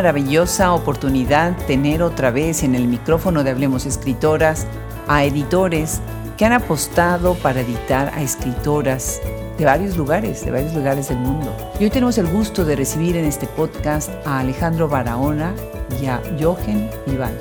Maravillosa oportunidad tener otra vez en el micrófono de Hablemos Escritoras a editores que han apostado para editar a escritoras de varios lugares, de varios lugares del mundo. Y hoy tenemos el gusto de recibir en este podcast a Alejandro Barahona y a Jochen Ibayo.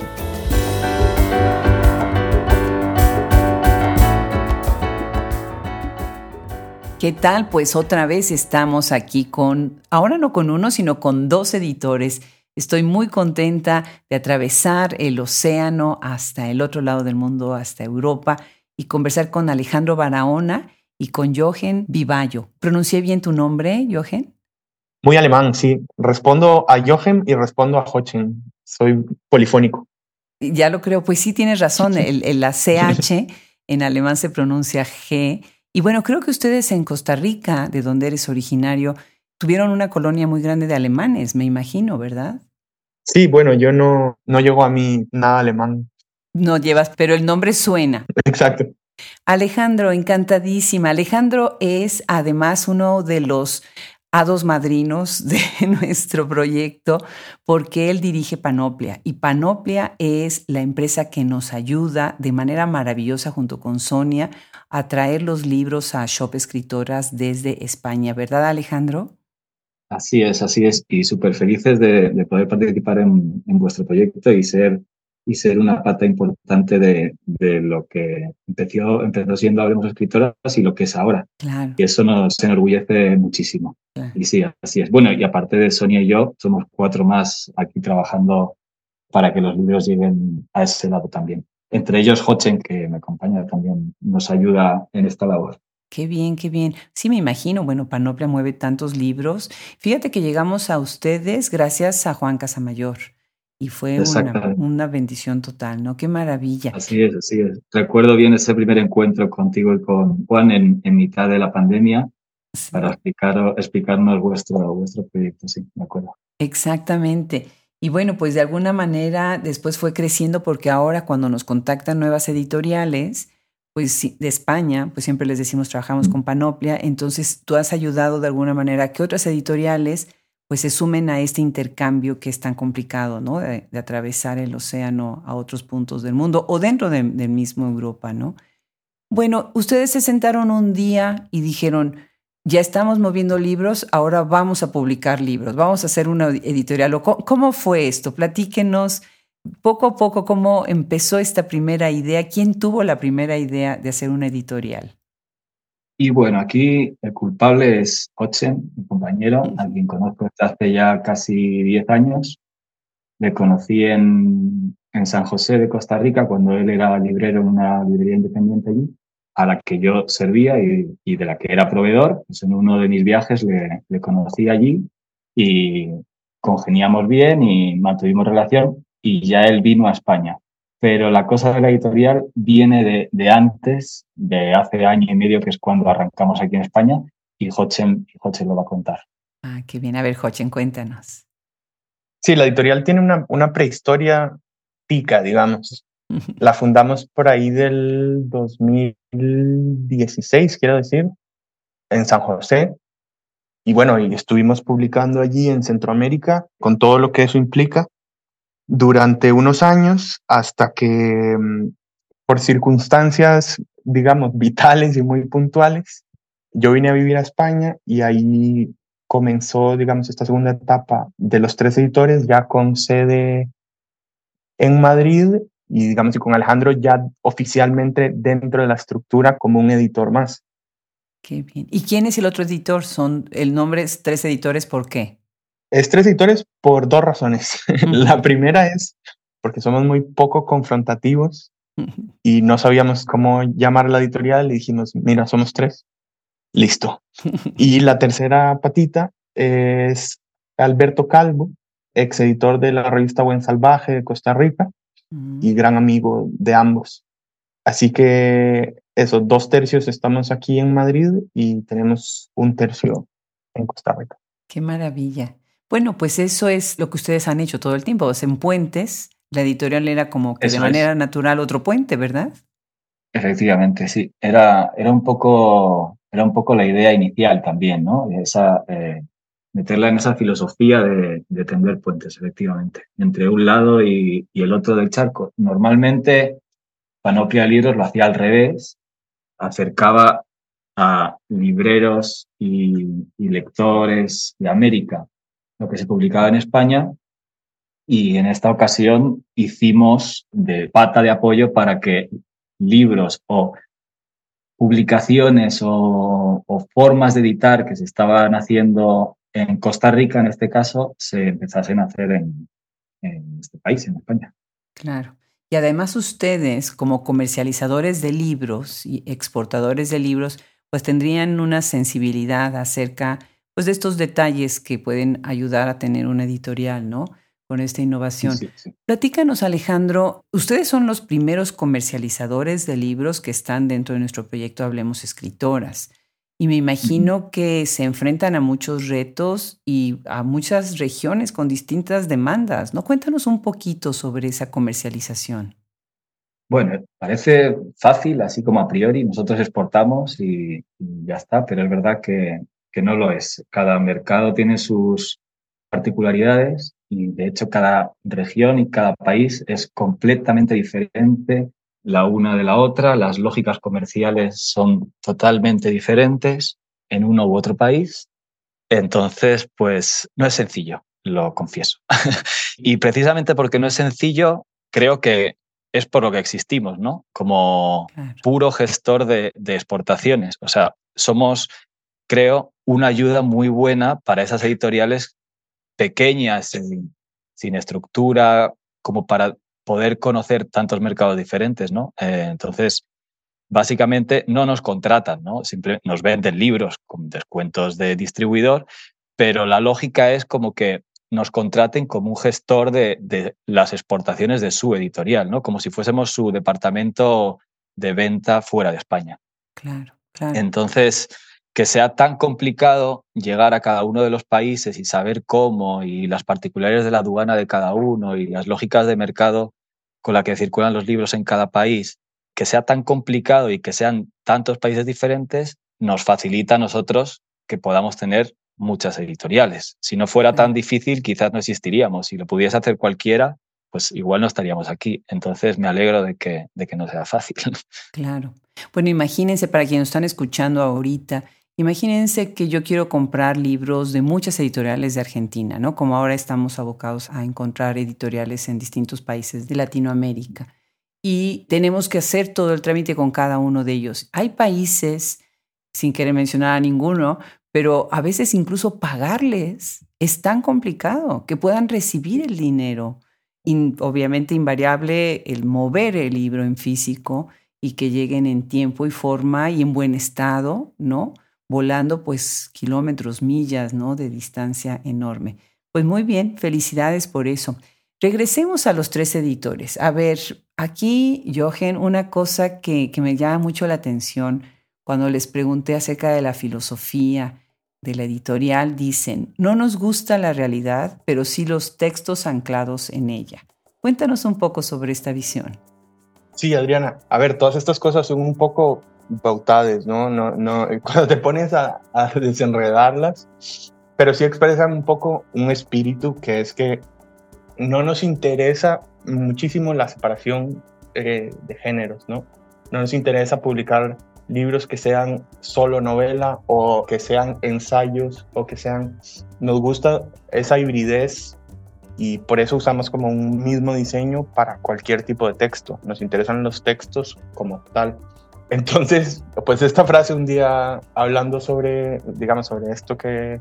¿Qué tal? Pues otra vez estamos aquí con, ahora no con uno, sino con dos editores. Estoy muy contenta de atravesar el océano hasta el otro lado del mundo, hasta Europa, y conversar con Alejandro Barahona y con Jochen Vivallo. ¿Pronuncié bien tu nombre, Jochen? Muy alemán, sí. Respondo a Jochen y respondo a Jochen. Soy polifónico. Ya lo creo, pues sí tienes razón. El, la CH en alemán se pronuncia G y bueno, creo que ustedes en Costa Rica, de donde eres originario, tuvieron una colonia muy grande de alemanes, me imagino, ¿verdad? Sí, bueno, yo no, no llego a mí nada alemán. No llevas, pero el nombre suena. Exacto. Alejandro, encantadísima. Alejandro es además uno de los hados madrinos de nuestro proyecto porque él dirige Panoplia y Panoplia es la empresa que nos ayuda de manera maravillosa junto con Sonia a traer los libros a Shop Escritoras desde España, ¿verdad Alejandro? Así es, así es, y súper felices de, poder participar en, vuestro proyecto y ser, y ser una pata importante de, lo que empezó, empezó siendo Hablemos Escritoras y lo que es ahora. Claro. Y eso nos enorgullece muchísimo. Y sí, así es. Bueno, y aparte de Sonia y yo, somos cuatro más aquí trabajando para que los libros lleguen a ese lado también entre ellos Hochen, que me acompaña también, nos ayuda en esta labor. Qué bien, qué bien. Sí, me imagino. Bueno, Panoplia mueve tantos libros. Fíjate que llegamos a ustedes gracias a Juan Casamayor. Y fue una, bendición total, ¿no? Qué maravilla. Así es, así es. Recuerdo bien ese primer encuentro contigo y con Juan en, mitad de la pandemia para explicar, explicarnos vuestro, vuestro proyecto, sí, me acuerdo. Exactamente. Y bueno, pues de alguna manera después fue creciendo porque ahora cuando nos contactan nuevas editoriales, pues de España, pues siempre les decimos trabajamos con Panoplia, entonces tú has ayudado de alguna manera a que otras editoriales pues se sumen a este intercambio que es tan complicado, ¿no? De, atravesar el océano a otros puntos del mundo o dentro del mismo Europa, ¿no? Bueno, ustedes se sentaron un día y dijeron, ya estamos moviendo libros, ahora vamos a publicar libros, vamos a hacer una editorial. ¿Cómo fue esto? Platíquenos poco a poco cómo empezó esta primera idea, quién tuvo la primera idea de hacer una editorial. Y bueno, aquí el culpable es Ochen, mi compañero, a quien conozco desde hace ya casi 10 años. Le conocí en, en San José de Costa Rica cuando él era librero en una librería independiente allí a la que yo servía y, de la que era proveedor. Pues en uno de mis viajes le, conocí allí y congeniamos bien y mantuvimos relación y ya él vino a España. Pero la cosa de la editorial viene de, antes, de hace año y medio, que es cuando arrancamos aquí en España, y Hochen, lo va a contar. Ah, qué bien. A ver, Hochen, cuéntanos. Sí, la editorial tiene una, una prehistoria pica, digamos. La fundamos por ahí del 2016, quiero decir, en San José. Y bueno, y estuvimos publicando allí en Centroamérica con todo lo que eso implica durante unos años hasta que mm, por circunstancias, digamos, vitales y muy puntuales, yo vine a vivir a España y ahí comenzó, digamos, esta segunda etapa de los tres editores ya con sede en Madrid y digamos y con Alejandro ya oficialmente dentro de la estructura como un editor más. Qué bien. ¿Y quién es el otro editor? Son el nombre es tres editores, ¿por qué? Es tres editores por dos razones. la primera es porque somos muy poco confrontativos y no sabíamos cómo llamar la editorial y dijimos, mira, somos tres. Listo. y la tercera patita es Alberto Calvo, ex editor de la revista Buen Salvaje de Costa Rica, y gran amigo de ambos. Así que esos dos tercios estamos aquí en Madrid y tenemos un tercio en Costa Rica. Qué maravilla. Bueno, pues eso es lo que ustedes han hecho todo el tiempo. en puentes, la editorial era como que de manera natural otro puente, ¿verdad? Efectivamente, sí. Era, era, un poco, era un poco la idea inicial también, ¿no? Esa, eh, meterla en esa filosofía de, tender puentes, efectivamente, entre un lado y, el otro del charco. Normalmente, Panoplia de Libros lo hacía al revés, acercaba a libreros y, lectores de América lo que se publicaba en España y en esta ocasión hicimos de pata de apoyo para que libros o publicaciones o, formas de editar que se estaban haciendo en Costa Rica, en este caso, se empezasen a hacer en, este país, en España. Claro. Y además ustedes, como comercializadores de libros y exportadores de libros, pues tendrían una sensibilidad acerca pues, de estos detalles que pueden ayudar a tener una editorial, ¿no? Con esta innovación. Platícanos, Alejandro, ustedes son los primeros comercializadores de libros que están dentro de nuestro proyecto Hablemos Escritoras. Y me imagino que se enfrentan a muchos retos y a muchas regiones con distintas demandas, ¿no? Cuéntanos un poquito sobre esa comercialización. Bueno, parece fácil, así como a priori, nosotros exportamos y, ya está, pero es verdad que, que, no lo es. Cada mercado tiene sus particularidades y de hecho cada región y cada país es completamente diferente la una de la otra, las lógicas comerciales son totalmente diferentes en uno u otro país. Entonces, pues no es sencillo, lo confieso. y precisamente porque no es sencillo, creo que es por lo que existimos, ¿no? Como puro gestor de, exportaciones. O sea, somos, creo, una ayuda muy buena para esas editoriales pequeñas, sin estructura, como para poder conocer tantos mercados diferentes, ¿no? Eh, entonces, básicamente no nos contratan, ¿no? Siempre nos venden libros con descuentos de distribuidor, pero la lógica es como que nos contraten como un gestor de, las exportaciones de su editorial, ¿no? Como si fuésemos su departamento de venta fuera de España. Claro, claro. Entonces, que sea tan complicado llegar a cada uno de los países y saber cómo y las particularidades de la aduana de cada uno y las lógicas de mercado con la que circulan los libros en cada país, que sea tan complicado y que sean tantos países diferentes, nos facilita a nosotros que podamos tener muchas editoriales. Si no fuera tan difícil, quizás no existiríamos. Si lo pudiese hacer cualquiera, pues igual no estaríamos aquí. Entonces me alegro de que, de que no sea fácil. Claro. Bueno, imagínense para quienes están escuchando ahorita, Imagínense que yo quiero comprar libros de muchas editoriales de Argentina, ¿no? Como ahora estamos abocados a encontrar editoriales en distintos países de Latinoamérica. Y tenemos que hacer todo el trámite con cada uno de ellos. Hay países, sin querer mencionar a ninguno, pero a veces incluso pagarles es tan complicado que puedan recibir el dinero. obviamente invariable el mover el libro en físico y que lleguen en tiempo y forma y en buen estado, ¿no? Volando pues kilómetros, millas, ¿no? De distancia enorme. Pues muy bien, felicidades por eso. Regresemos a los tres editores. A ver, aquí, Jochen, una cosa que, que me llama mucho la atención cuando les pregunté acerca de la filosofía de la editorial, dicen, no nos gusta la realidad, pero sí los textos anclados en ella. Cuéntanos un poco sobre esta visión. Sí, Adriana. A ver, todas estas cosas son un poco pautades, ¿no? no, no cuando te pones a, desenredarlas, pero sí expresan un poco un espíritu que es que no nos interesa muchísimo la separación eh, de géneros, ¿no? No nos interesa publicar libros que sean solo novela o que sean ensayos o que sean... Nos gusta esa hibridez y por eso usamos como un mismo diseño para cualquier tipo de texto. Nos interesan los textos como tal. Entonces, pues esta frase un día hablando sobre, digamos, sobre esto que,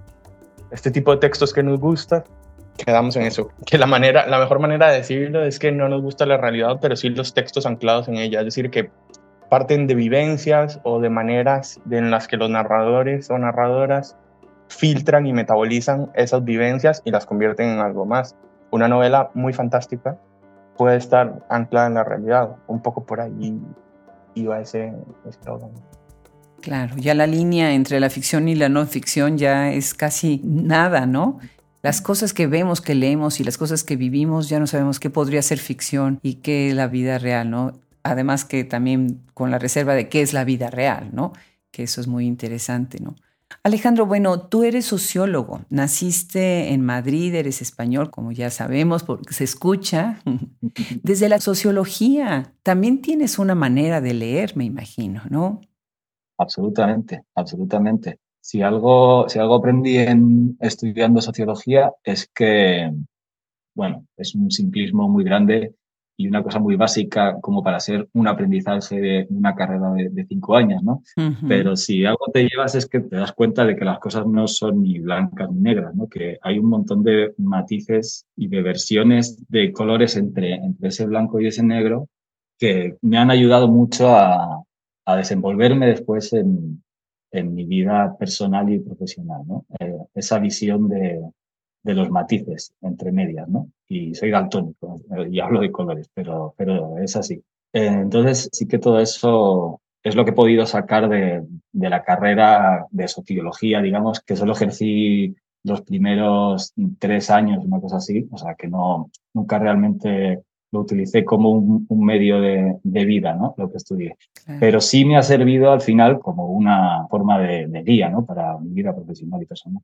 este tipo de textos que nos gusta, quedamos en eso. Que la manera, la mejor manera de decirlo es que no nos gusta la realidad, pero sí los textos anclados en ella. Es decir, que parten de vivencias o de maneras en las que los narradores o narradoras filtran y metabolizan esas vivencias y las convierten en algo más. Una novela muy fantástica puede estar anclada en la realidad, un poco por ahí iba ese eslogan. Claro, ya la línea entre la ficción y la no ficción ya es casi nada, ¿no? Las cosas que vemos, que leemos y las cosas que vivimos ya no sabemos qué podría ser ficción y qué es la vida real, ¿no? Además que también con la reserva de qué es la vida real, ¿no? Que eso es muy interesante, ¿no? Alejandro, bueno, tú eres sociólogo, naciste en Madrid, eres español, como ya sabemos, porque se escucha. Desde la sociología, también tienes una manera de leer, me imagino, ¿no? Absolutamente, absolutamente. Si algo, si algo aprendí en estudiando sociología es que, bueno, es un simplismo muy grande y una cosa muy básica como para ser un aprendizaje de una carrera de, cinco años, ¿no? Pero si algo te llevas es que te das cuenta de que las cosas no son ni blancas ni negras, ¿no? Que hay un montón de matices y de versiones de colores entre, entre ese blanco y ese negro que me han ayudado mucho a, a desenvolverme después en, en, mi vida personal y profesional, ¿no? Eh, esa visión de, de los matices entre medias, ¿no? Y soy daltónico y hablo de colores, pero, pero es así. Eh, entonces, sí que todo eso es lo que he podido sacar de, de la carrera de sociología, digamos, que solo ejercí los primeros tres años, una cosa así, o sea, que no, nunca realmente lo utilicé como un, medio de, de, vida, ¿no? Lo que estudié. Pero sí me ha servido al final como una forma de, de guía, ¿no? Para mi vida profesional y personal.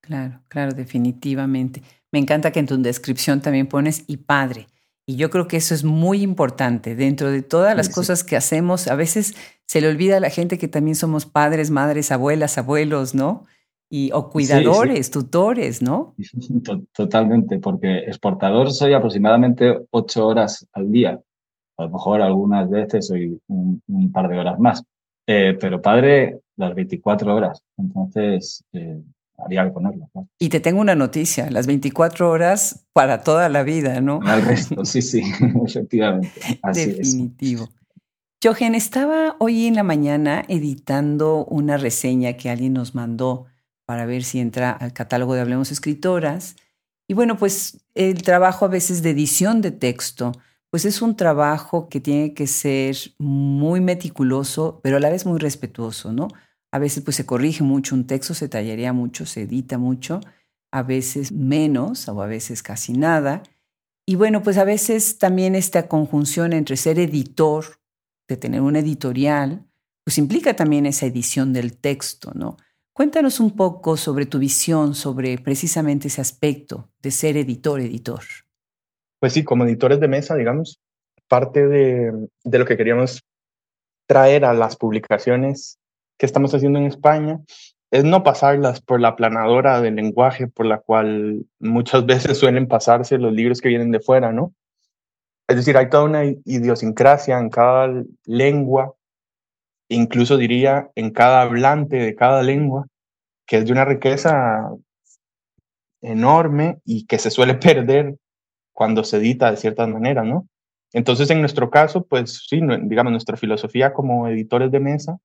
Claro, claro, definitivamente. Me encanta que en tu descripción también pones y padre. Y yo creo que eso es muy importante. Dentro de todas las cosas que hacemos, a veces se le olvida a la gente que también somos padres, madres, abuelas, abuelos, ¿no? Y, o cuidadores, tutores, ¿no? Totalmente, porque exportador soy aproximadamente ocho horas al día. A lo mejor algunas veces soy un, par de horas más. Eh, pero padre, las 24 horas. Entonces, eh, habría que ponerlo. Y te tengo una noticia, las 24 horas para toda la vida, ¿no? Al resto, sí, sí, efectivamente. Definitivo. Jochen, estaba hoy en la mañana editando una reseña que alguien nos mandó para ver si entra al catálogo de Hablemos Escritoras. Y bueno, pues el trabajo a veces de edición de texto, pues es un trabajo que tiene que ser muy meticuloso, pero a la vez muy respetuoso, ¿no? A veces pues se corrige mucho un texto, se tallaría mucho, se edita mucho, a veces menos o a veces casi nada. Y bueno, pues a veces también esta conjunción entre ser editor, de tener un editorial, pues implica también esa edición del texto, ¿no? Cuéntanos un poco sobre tu visión sobre precisamente ese aspecto de ser editor, editor. Pues sí, como editores de mesa, digamos, parte de, de lo que queríamos traer a las publicaciones que estamos haciendo en España es no pasarlas por la planadora del lenguaje por la cual muchas veces suelen pasarse los libros que vienen de fuera, ¿no? Es decir, hay toda una idiosincrasia en cada lengua, incluso diría en cada hablante de cada lengua, que es de una riqueza enorme y que se suele perder cuando se edita de ciertas maneras, ¿no? Entonces, en nuestro caso, pues sí, digamos, nuestra filosofía como editores de mesa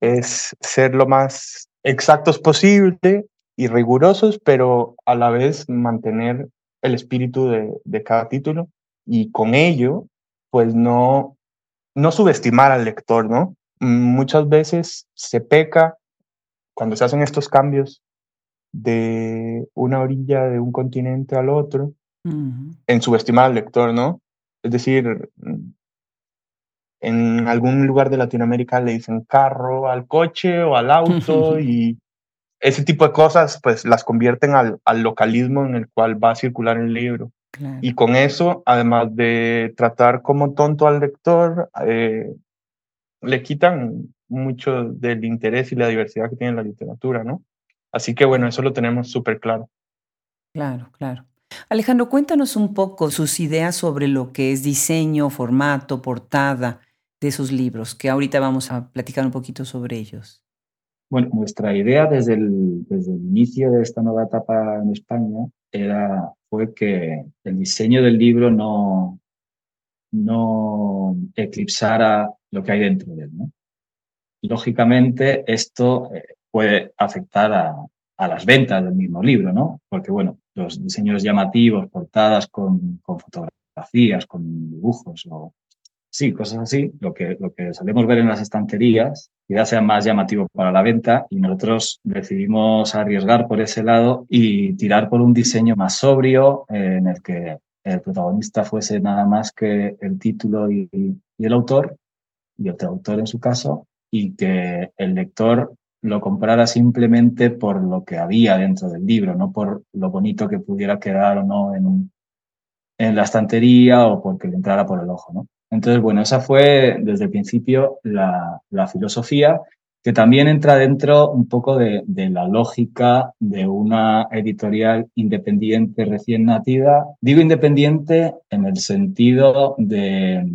es ser lo más exactos posible y rigurosos, pero a la vez mantener el espíritu de, cada título y con ello, pues no, no subestimar al lector, ¿no? Muchas veces se peca cuando se hacen estos cambios de una orilla de un continente al otro, en subestimar al lector, ¿no? Es decir, en algún lugar de Latinoamérica le dicen carro al coche o al auto y ese tipo de cosas pues las convierten al, al localismo en el cual va a circular el libro. Y con eso, además de tratar como tonto al lector, eh, le quitan mucho del interés y la diversidad que tiene la literatura, ¿no? Así que bueno, eso lo tenemos súper claro. Claro, claro. Alejandro, cuéntanos un poco sus ideas sobre lo que es diseño, formato, portada de esos libros, que ahorita vamos a platicar un poquito sobre ellos. Bueno, nuestra idea desde el, desde el inicio de esta nueva etapa en España era, fue que el diseño del libro no, no eclipsara lo que hay dentro de él. Lógicamente, esto eh, puede afectar a, a, las ventas del mismo libro, ¿no? Porque, bueno, los diseños llamativos, portadas con, con fotografías, con dibujos o sí, cosas así, lo que, lo que solemos ver en las estanterías, quizás sea más llamativo para la venta y nosotros decidimos arriesgar por ese lado y tirar por un diseño más sobrio eh, en el que el protagonista fuese nada más que el título y, el autor, y otro autor en su caso, y que el lector lo comprara simplemente por lo que había dentro del libro, no por lo bonito que pudiera quedar o no en, en la estantería o porque le entrara por el ojo. ¿no? Entonces, bueno, esa fue desde el principio la, la filosofía que también entra dentro un poco de, de, la lógica de una editorial independiente recién nacida. Digo independiente en el sentido de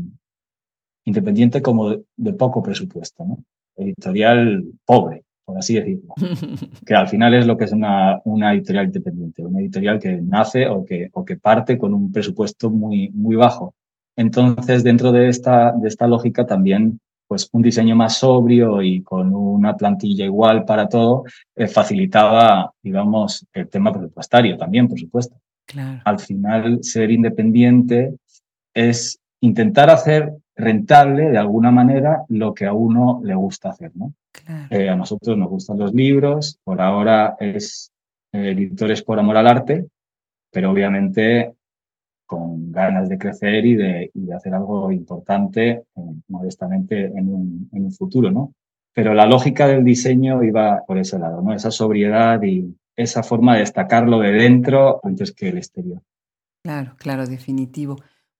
independiente como de, poco presupuesto, ¿no? editorial pobre, por así decirlo, que al final es lo que es una, una editorial independiente, una editorial que nace o que, o que parte con un presupuesto muy, muy bajo. Entonces, dentro de esta, de esta lógica también pues un diseño más sobrio y con una plantilla igual para todo, eh, facilitaba, digamos, el tema presupuestario también, por supuesto. Al final, ser independiente es intentar hacer rentable de alguna manera lo que a uno le gusta hacer, ¿no? Eh, a nosotros nos gustan los libros, por ahora es eh, editores por amor al arte, pero obviamente con ganas de crecer y de, hacer algo importante, eh, modestamente, en un, en un, futuro, ¿no? Pero la lógica del diseño iba por ese lado, ¿no? Esa sobriedad y esa forma de destacarlo de dentro antes que el exterior. Claro, claro, definitivo.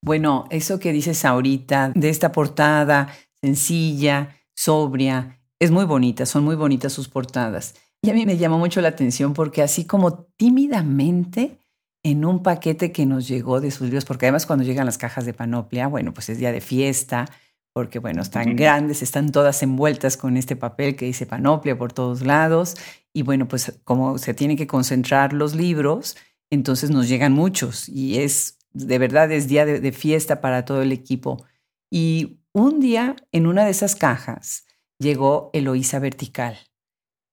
Bueno, eso que dices ahorita de esta portada sencilla, sobria, es muy bonita, son muy bonitas sus portadas. Y a mí me llamó mucho la atención porque así como tímidamente en un paquete que nos llegó de sus libros, porque además cuando llegan las cajas de panoplia, bueno, pues es día de fiesta, porque bueno, están grandes, están todas envueltas con este papel que dice panoplia por todos lados, y bueno, pues como se tienen que concentrar los libros, entonces nos llegan muchos, y es, de verdad, es día de, de fiesta para todo el equipo. Y un día, en una de esas cajas, llegó Eloísa Vertical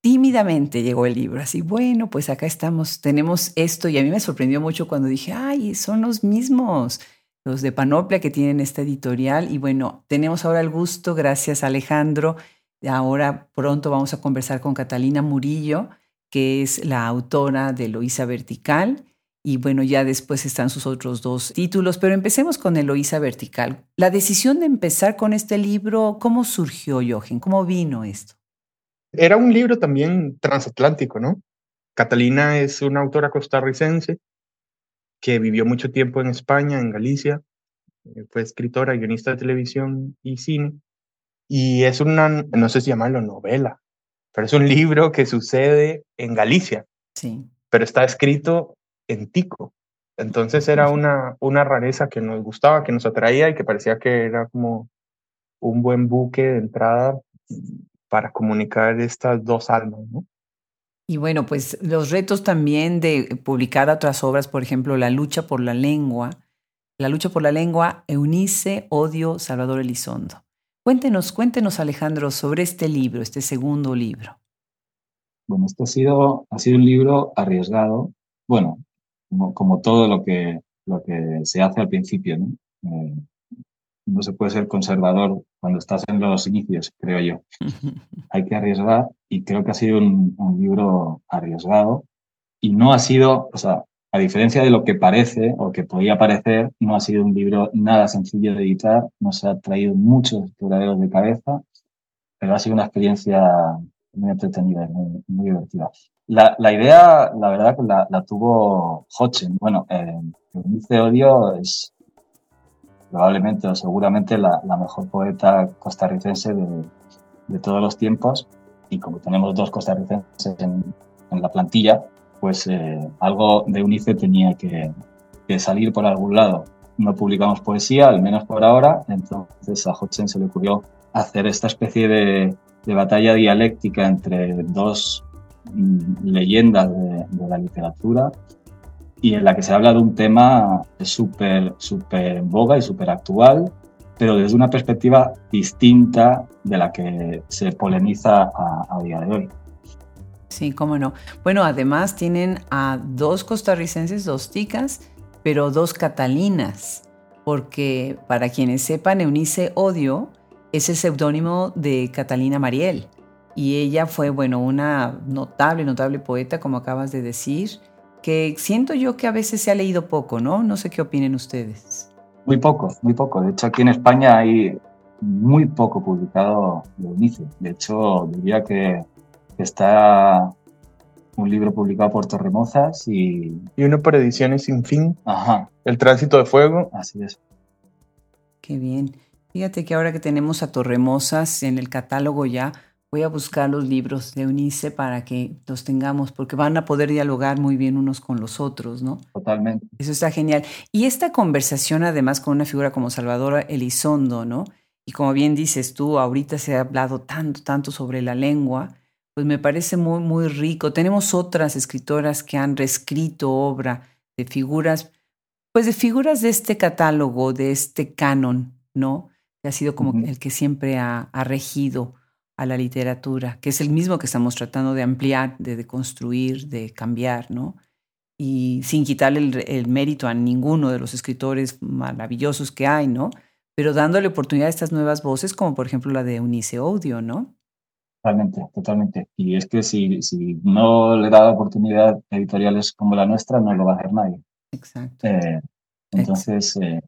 tímidamente llegó el libro, así, bueno, pues acá estamos, tenemos esto y a mí me sorprendió mucho cuando dije, ay, son los mismos, los de Panoplia que tienen esta editorial y bueno, tenemos ahora el gusto, gracias Alejandro, ahora pronto vamos a conversar con Catalina Murillo, que es la autora de Loísa Vertical. Y bueno, ya después están sus otros dos títulos, pero empecemos con Eloísa Vertical. La decisión de empezar con este libro, ¿cómo surgió, Jochen? ¿Cómo vino esto? Era un libro también transatlántico, ¿no? Catalina es una autora costarricense que vivió mucho tiempo en España, en Galicia, eh, fue escritora, guionista de televisión y cine, y es una, no sé si llamarlo novela, pero es un libro que sucede en Galicia, sí. pero está escrito en tico. Entonces era una, una rareza que nos gustaba, que nos atraía y que parecía que era como un buen buque de entrada para comunicar estas dos almas, ¿no? Y bueno, pues los retos también de publicar otras obras, por ejemplo, La lucha por la lengua, La lucha por la lengua, Eunice, Odio, Salvador Elizondo. Cuéntenos, cuéntenos Alejandro sobre este libro, este segundo libro. Bueno, este ha sido, ha sido un libro arriesgado, bueno, como, todo lo que, lo que se hace al principio, ¿no? Eh, no se puede ser conservador cuando estás en los inicios, creo yo. Hay que arriesgar y creo que ha sido un, libro arriesgado y no ha sido, o sea, a diferencia de lo que parece o que podía parecer, no ha sido un libro nada sencillo de editar, nos ha traído muchos quebraderos de cabeza, pero ha sido una experiencia muy entretenida y muy, divertida. La, la, idea, la verdad, que la, la tuvo Hodgson. Bueno, eh, odio es probablemente o seguramente la, mejor poeta costarricense de, todos los tiempos. Y como tenemos dos costarricenses en, la plantilla, pues eh, algo de UNICE tenía que, salir por algún lado. No publicamos poesía, al menos por ahora, entonces a Hodgson se le ocurrió hacer esta especie de, batalla dialéctica entre dos mm, leyendas de, de la literatura y en la que se habla de un tema súper, súper en boga y súper actual, pero desde una perspectiva distinta de la que se polemiza a, día de hoy. Sí, cómo no. Bueno, además tienen a dos costarricenses, dos ticas, pero dos catalinas, porque para quienes sepan, Eunice Odio es el seudónimo de Catalina Mariel. Y ella fue, bueno, una notable, notable poeta, como acabas de decir, que siento yo que a veces se ha leído poco, ¿no? No sé qué opinen ustedes. Muy poco, muy poco. De hecho, aquí en España hay muy poco publicado de inicio. De hecho, diría que Está un libro publicado por Torremozas y... Y uno por Ediciones Sin Fin. Ajá. El Tránsito de Fuego. Así es. Qué bien. Fíjate que ahora que tenemos a Torremosas en el catálogo ya, voy a buscar los libros de Unice para que los tengamos, porque van a poder dialogar muy bien unos con los otros, ¿no? Totalmente. Eso está genial. Y esta conversación además con una figura como Salvador Elizondo, ¿no? Y como bien dices tú, ahorita se ha hablado tanto, tanto sobre la lengua, pues me parece muy, muy rico. Tenemos otras escritoras que han reescrito obra de figuras, pues de figuras de este catálogo, de este canon, ¿no? Que ha sido como el que siempre ha, ha regido a la literatura, que es el mismo que estamos tratando de ampliar, de, de construir, de cambiar, ¿no? Y sin quitarle el, el, mérito a ninguno de los escritores maravillosos que hay, ¿no? Pero dándole oportunidad a estas nuevas voces, como por ejemplo la de Unice Audio, ¿no? Totalmente, totalmente. Y es que si, si no le da oportunidad a editoriales como la nuestra, no lo va a hacer nadie. Exacto. Eh, entonces, eh,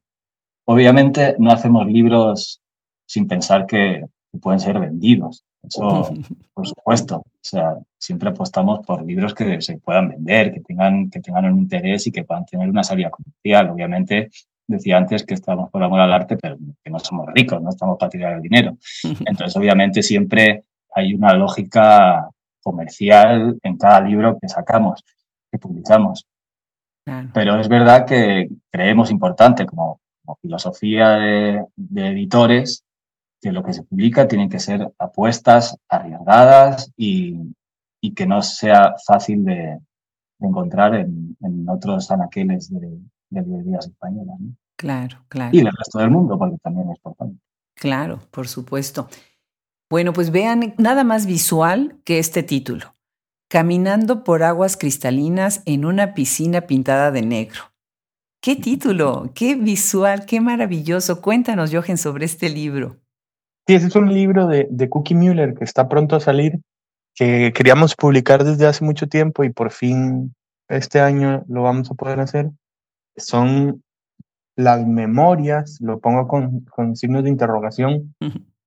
obviamente no hacemos libros sin pensar que, que pueden ser vendidos. Eso, por supuesto. O sea, siempre apostamos por libros que se puedan vender, que tengan, que tengan un interés y que puedan tener una salida comercial. Obviamente, decía antes que estamos por amor al arte, pero que no somos ricos, no estamos para tirar el dinero. Entonces, obviamente, siempre hay una lógica comercial en cada libro que sacamos, que publicamos. Claro. Pero es verdad que creemos importante como, como filosofía de, de editores que lo que se publica tienen que ser apuestas arriesgadas y, y que no sea fácil de, de encontrar en, en, otros anaqueles de, de librerías españolas. ¿no? Claro, claro. Y del resto del mundo, porque también es importante. Claro, por supuesto. Bueno, pues vean nada más visual que este título. Caminando por aguas cristalinas en una piscina pintada de negro. ¿Qué título? ¿Qué visual? ¿Qué maravilloso? Cuéntanos, Jochen, sobre este libro. Sí, ese es un libro de, de Cookie Mueller que está pronto a salir, que queríamos publicar desde hace mucho tiempo y por fin este año lo vamos a poder hacer. Son las memorias, lo pongo con, con signos de interrogación,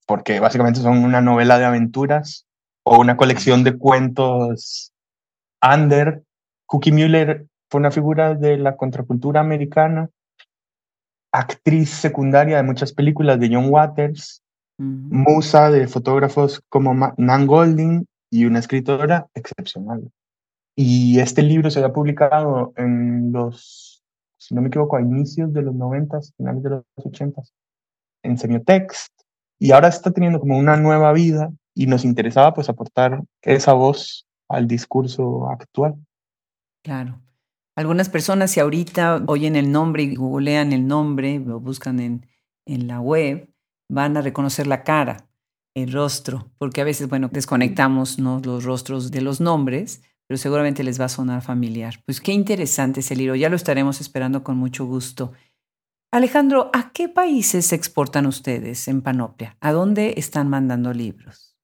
porque básicamente son una novela de aventuras o una colección de cuentos under. Cookie Mueller fue una figura de la contracultura americana, actriz secundaria de muchas películas de John Waters, musa de fotógrafos como Nan Golding y una escritora excepcional. Y este libro se había publicado en los, si no me equivoco, a inicios de los 90, finales de los 80, en Semiotext, y ahora está teniendo como una nueva vida y nos interesaba pues aportar esa voz al discurso actual. Claro. Algunas personas si ahorita oyen el nombre y googlean el nombre, lo buscan en, en la web, van a reconocer la cara, el rostro, porque a veces, bueno, desconectamos los rostros de los nombres, pero seguramente les va a sonar familiar. Pues qué interesante ese libro, ya lo estaremos esperando con mucho gusto. Alejandro, ¿a qué países se exportan ustedes en Panoplia? ¿A dónde están mandando libros?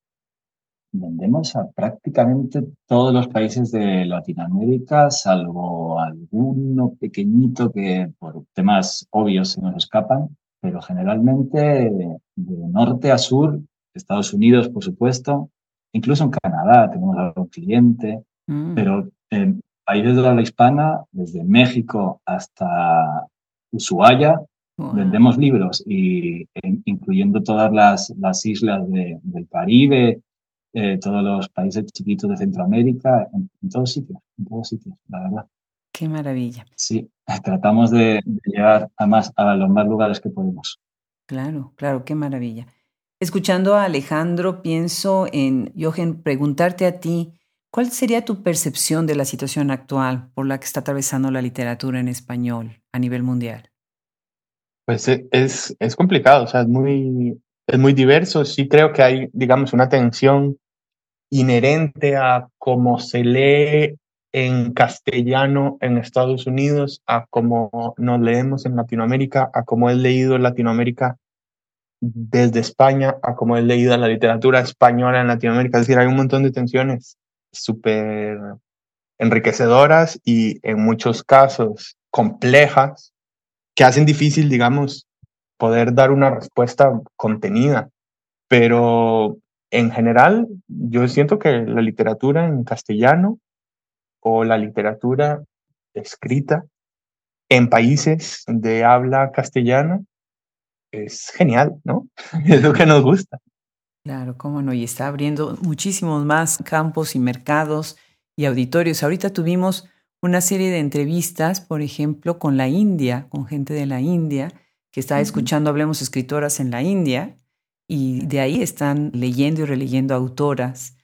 Vendemos a prácticamente todos los países de Latinoamérica, salvo alguno pequeñito que por temas obvios se nos escapan, pero generalmente de, de norte a sur, Estados Unidos, por supuesto, incluso en Canadá tenemos algún cliente, mm. pero en países de la hispana, desde México hasta Ushuaia, wow. vendemos libros, y, e, incluyendo todas las, las islas de, del Caribe, eh, todos los países chiquitos de Centroamérica, en, en, todos sitios, en todos sitios, la verdad. Qué maravilla. Sí, tratamos de, de llegar a, más, a los más lugares que podemos. Claro, claro, qué maravilla. Escuchando a Alejandro, pienso en, Jochen, preguntarte a ti, ¿cuál sería tu percepción de la situación actual por la que está atravesando la literatura en español a nivel mundial? Pues es, es complicado, o sea, es muy, es muy diverso. Sí creo que hay, digamos, una tensión inherente a cómo se lee en castellano en Estados Unidos, a cómo nos leemos en Latinoamérica, a cómo es leído en Latinoamérica desde España, a cómo es leída la literatura española en Latinoamérica. Es decir, hay un montón de tensiones súper enriquecedoras y en muchos casos complejas que hacen difícil, digamos, poder dar una respuesta contenida. Pero en general, yo siento que la literatura en castellano o la literatura escrita en países de habla castellana es genial, ¿no? Es lo que nos gusta. Claro, cómo no, y está abriendo muchísimos más campos y mercados y auditorios. Ahorita tuvimos una serie de entrevistas, por ejemplo, con la India, con gente de la India, que está escuchando Hablemos Escritoras en la India, y de ahí están leyendo y releyendo autoras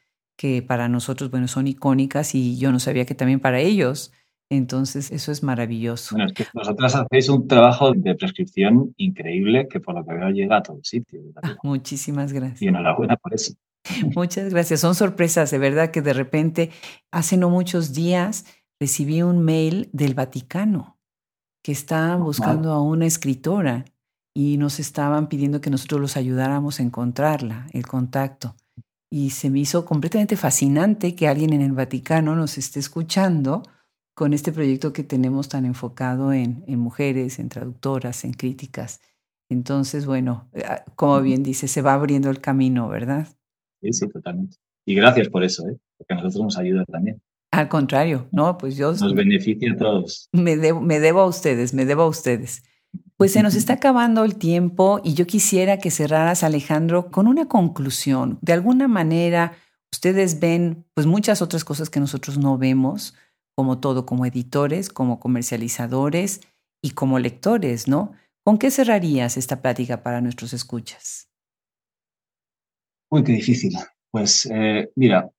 que para nosotros, bueno, son icónicas y yo no sabía que también para ellos. Entonces, eso es maravilloso. Bueno, es que vosotras hacéis un trabajo de prescripción increíble que por lo que veo llega a todo sitio. Ah, muchísimas gracias. Y enhorabuena por eso. Muchas gracias. Son sorpresas, de verdad que de repente, hace no muchos días, recibí un mail del Vaticano que estaban buscando a una escritora y nos estaban pidiendo que nosotros los ayudáramos a encontrarla, el contacto. Y se me hizo completamente fascinante que alguien en el Vaticano nos esté escuchando con este proyecto que tenemos tan enfocado en, en mujeres, en traductoras, en críticas. Entonces, bueno, ah, como bien dice, se va abriendo el camino, ¿verdad? Sí, sí, totalmente. Y gracias por eso, ¿eh? porque a nosotros nos ayuda también. Al contrario, no, pues yo... Nos beneficia a todos. Me debo, me debo a ustedes, me debo a ustedes. Pues se nos está acabando el tiempo y yo quisiera que cerraras, Alejandro, con una conclusión. De alguna manera, ustedes ven pues muchas otras cosas que nosotros no vemos, como todo, como editores, como comercializadores y como lectores, ¿no? ¿Con qué cerrarías esta plática para nuestros escuchas? Uy, qué difícil. Pues eh, mira,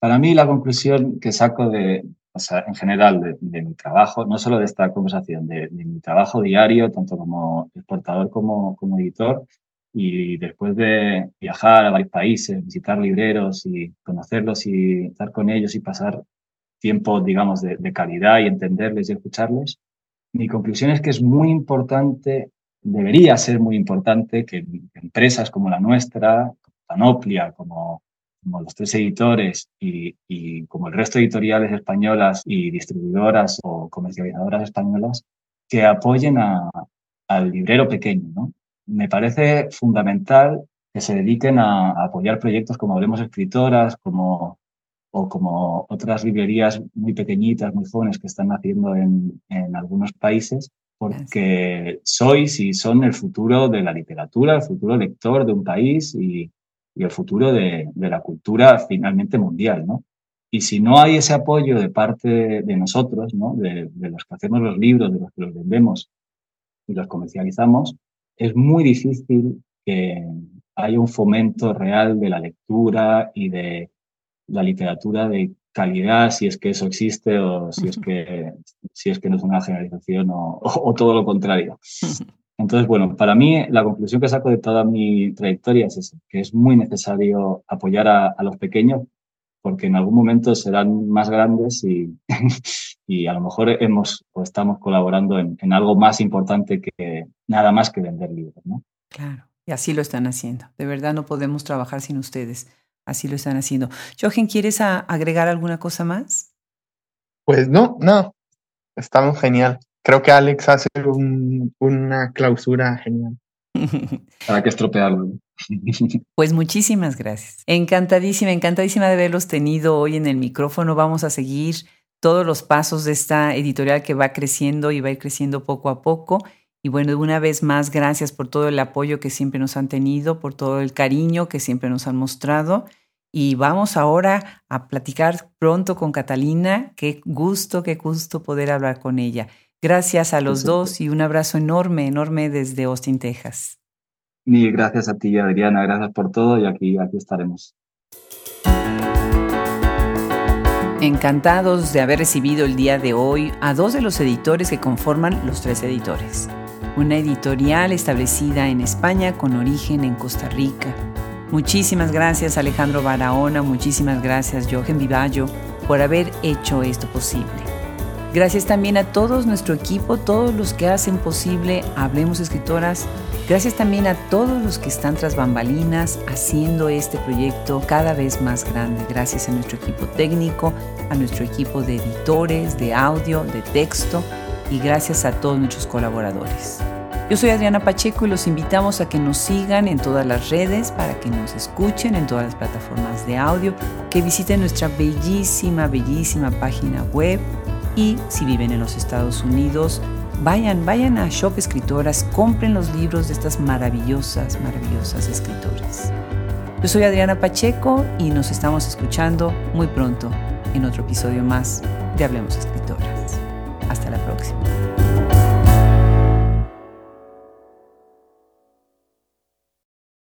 para mí la conclusión que saco de, o sea, en general de, mi trabajo, no solo de esta conversación, de, mi trabajo diario, tanto como exportador como, como editor, y después de viajar a varios países, visitar libreros y conocerlos y estar con ellos y pasar tiempo, digamos, de, calidad y entenderles y escucharles, mi conclusión es que es muy importante, debería ser muy importante que empresas como la nuestra, Panoplia, como como los tres editores y, como el resto de editoriales españolas y distribuidoras o comercializadoras españolas, que apoyen al librero pequeño. ¿no? Me parece fundamental que se dediquen a, apoyar proyectos como Hablemos Escritoras, como, o como otras librerías muy pequeñitas, muy jóvenes que están naciendo en, en algunos países, porque sois y son el futuro de la literatura, el futuro lector de un país y, y el futuro de, la cultura finalmente mundial, ¿no? Y si no hay ese apoyo de parte de, nosotros, ¿no? De, los que hacemos los libros, de los que los vendemos y los comercializamos, es muy difícil que haya un fomento real de la lectura y de la literatura de calidad, si es que eso existe o si es que, si es que no es una generalización o, o todo lo contrario. Entonces, bueno, para mí la conclusión que saco de toda mi trayectoria es esa, que es muy necesario apoyar a, los pequeños porque en algún momento serán más grandes y, y a lo mejor hemos o estamos colaborando en, algo más importante que nada más que vender libros, ¿no? Claro, y así lo están haciendo. De verdad no podemos trabajar sin ustedes. Así lo están haciendo. Jochen, ¿quieres agregar alguna cosa más? Pues no, no. Estamos genial creo que Alex hace una clausura genial. Para que estropearlo. Pues muchísimas gracias. Encantadísima, encantadísima de haberlos tenido hoy en el micrófono. Vamos a seguir todos los pasos de esta editorial que va creciendo y va a ir creciendo poco a poco. Y bueno, una vez más, gracias por todo el apoyo que siempre nos han tenido, por todo el cariño que siempre nos han mostrado. Y vamos ahora a platicar pronto con Catalina. Qué gusto, qué gusto poder hablar con ella. Gracias a los dos y un abrazo enorme, enorme desde Austin, Texas. Mil gracias a ti, Adriana. Gracias por todo y aquí, aquí estaremos. Encantados de haber recibido el día de hoy a dos de los editores que conforman los tres editores. Una editorial establecida en España con origen en Costa Rica. Muchísimas gracias Alejandro Barahona, muchísimas gracias Jochen Vivallo por haber hecho esto posible. Gracias también a todos nuestro equipo, todos los que hacen posible Hablemos Escritoras. Gracias también a todos los que están tras bambalinas haciendo este proyecto cada vez más grande. Gracias a nuestro equipo técnico, a nuestro equipo de editores, de audio, de texto y gracias a todos nuestros colaboradores. Yo soy Adriana Pacheco y los invitamos a que nos sigan en todas las redes, para que nos escuchen en todas las plataformas de audio, que visiten nuestra bellísima, bellísima página web y si viven en los Estados Unidos, vayan, vayan a Shop Escritoras, compren los libros de estas maravillosas, maravillosas escritoras. Yo soy Adriana Pacheco y nos estamos escuchando muy pronto en otro episodio más de Hablemos Escritoras. Hasta la.